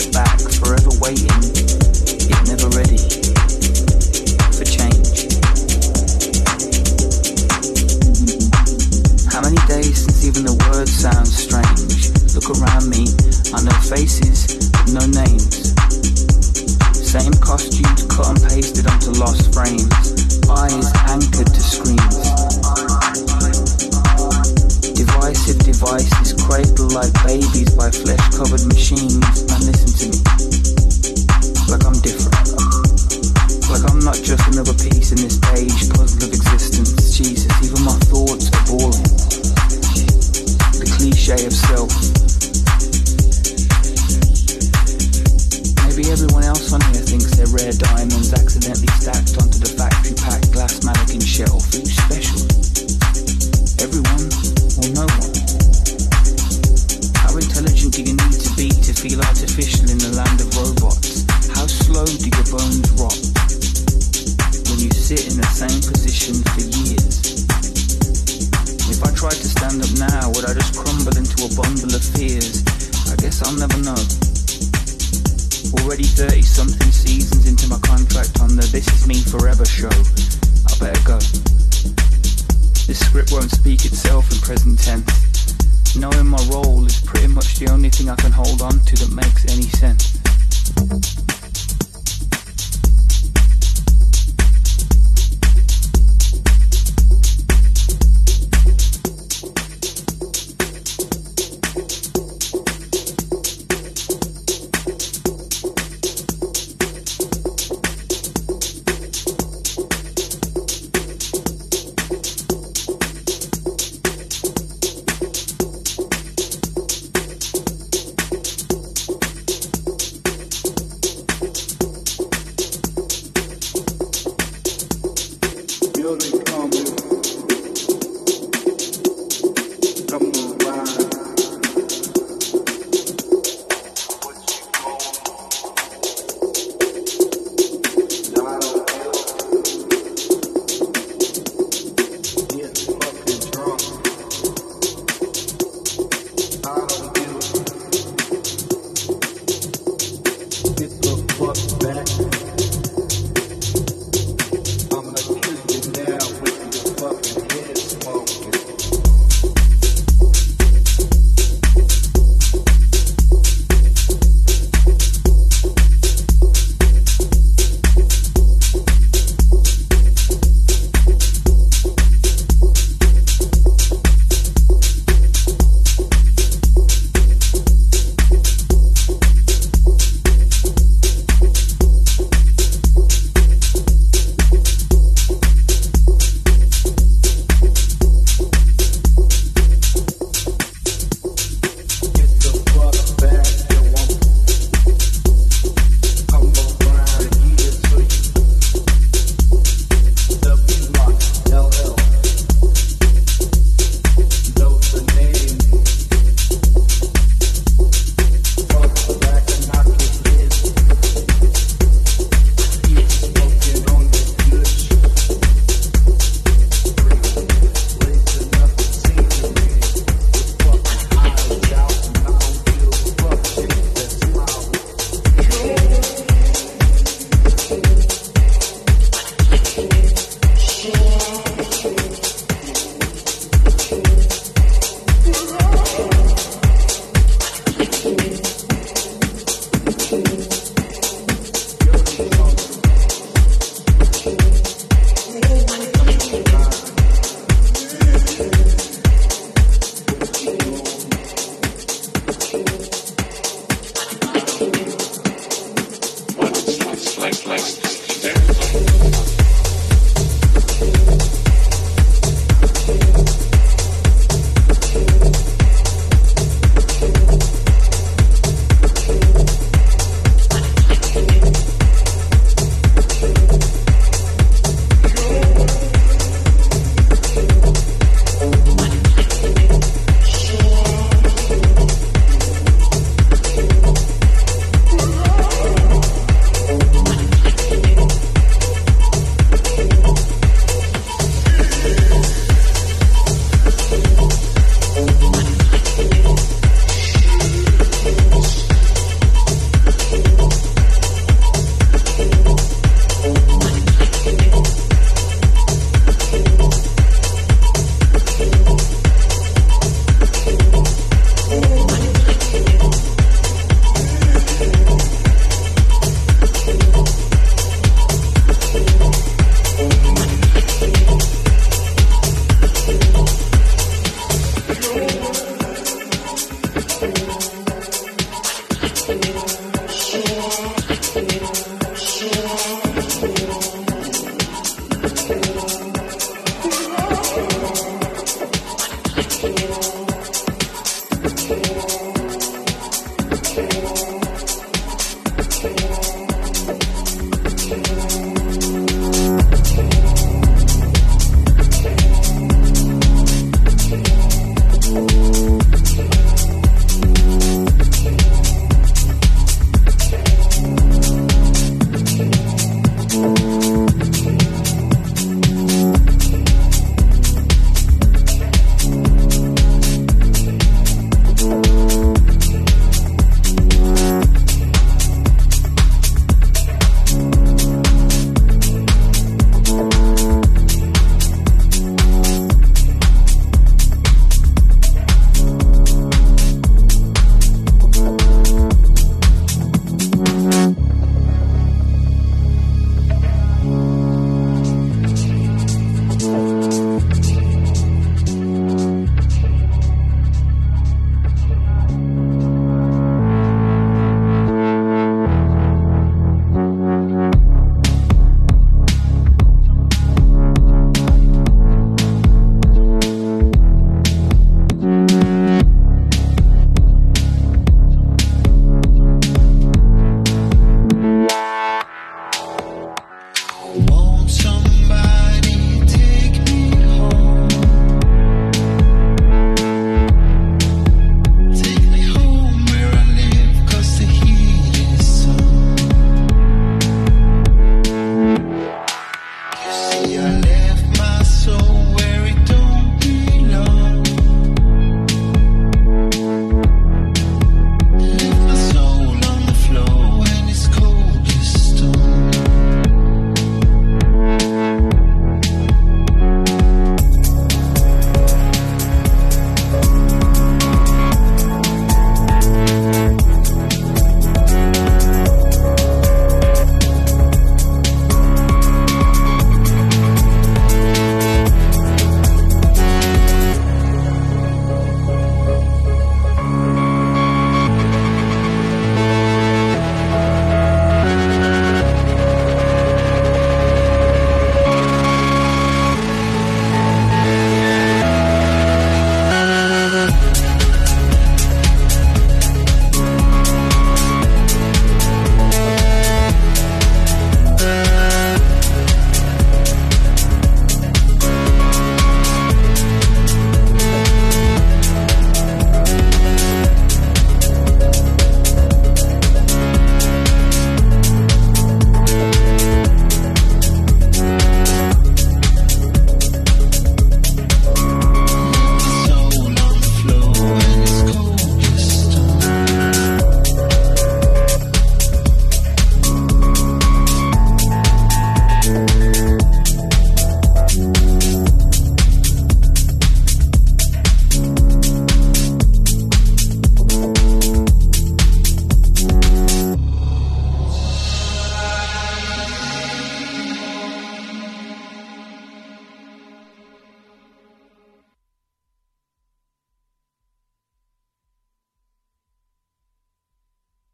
Sit in the same This script won't speak itself in present tense. Knowing my role is pretty much the only thing I can hold on to that makes any sense.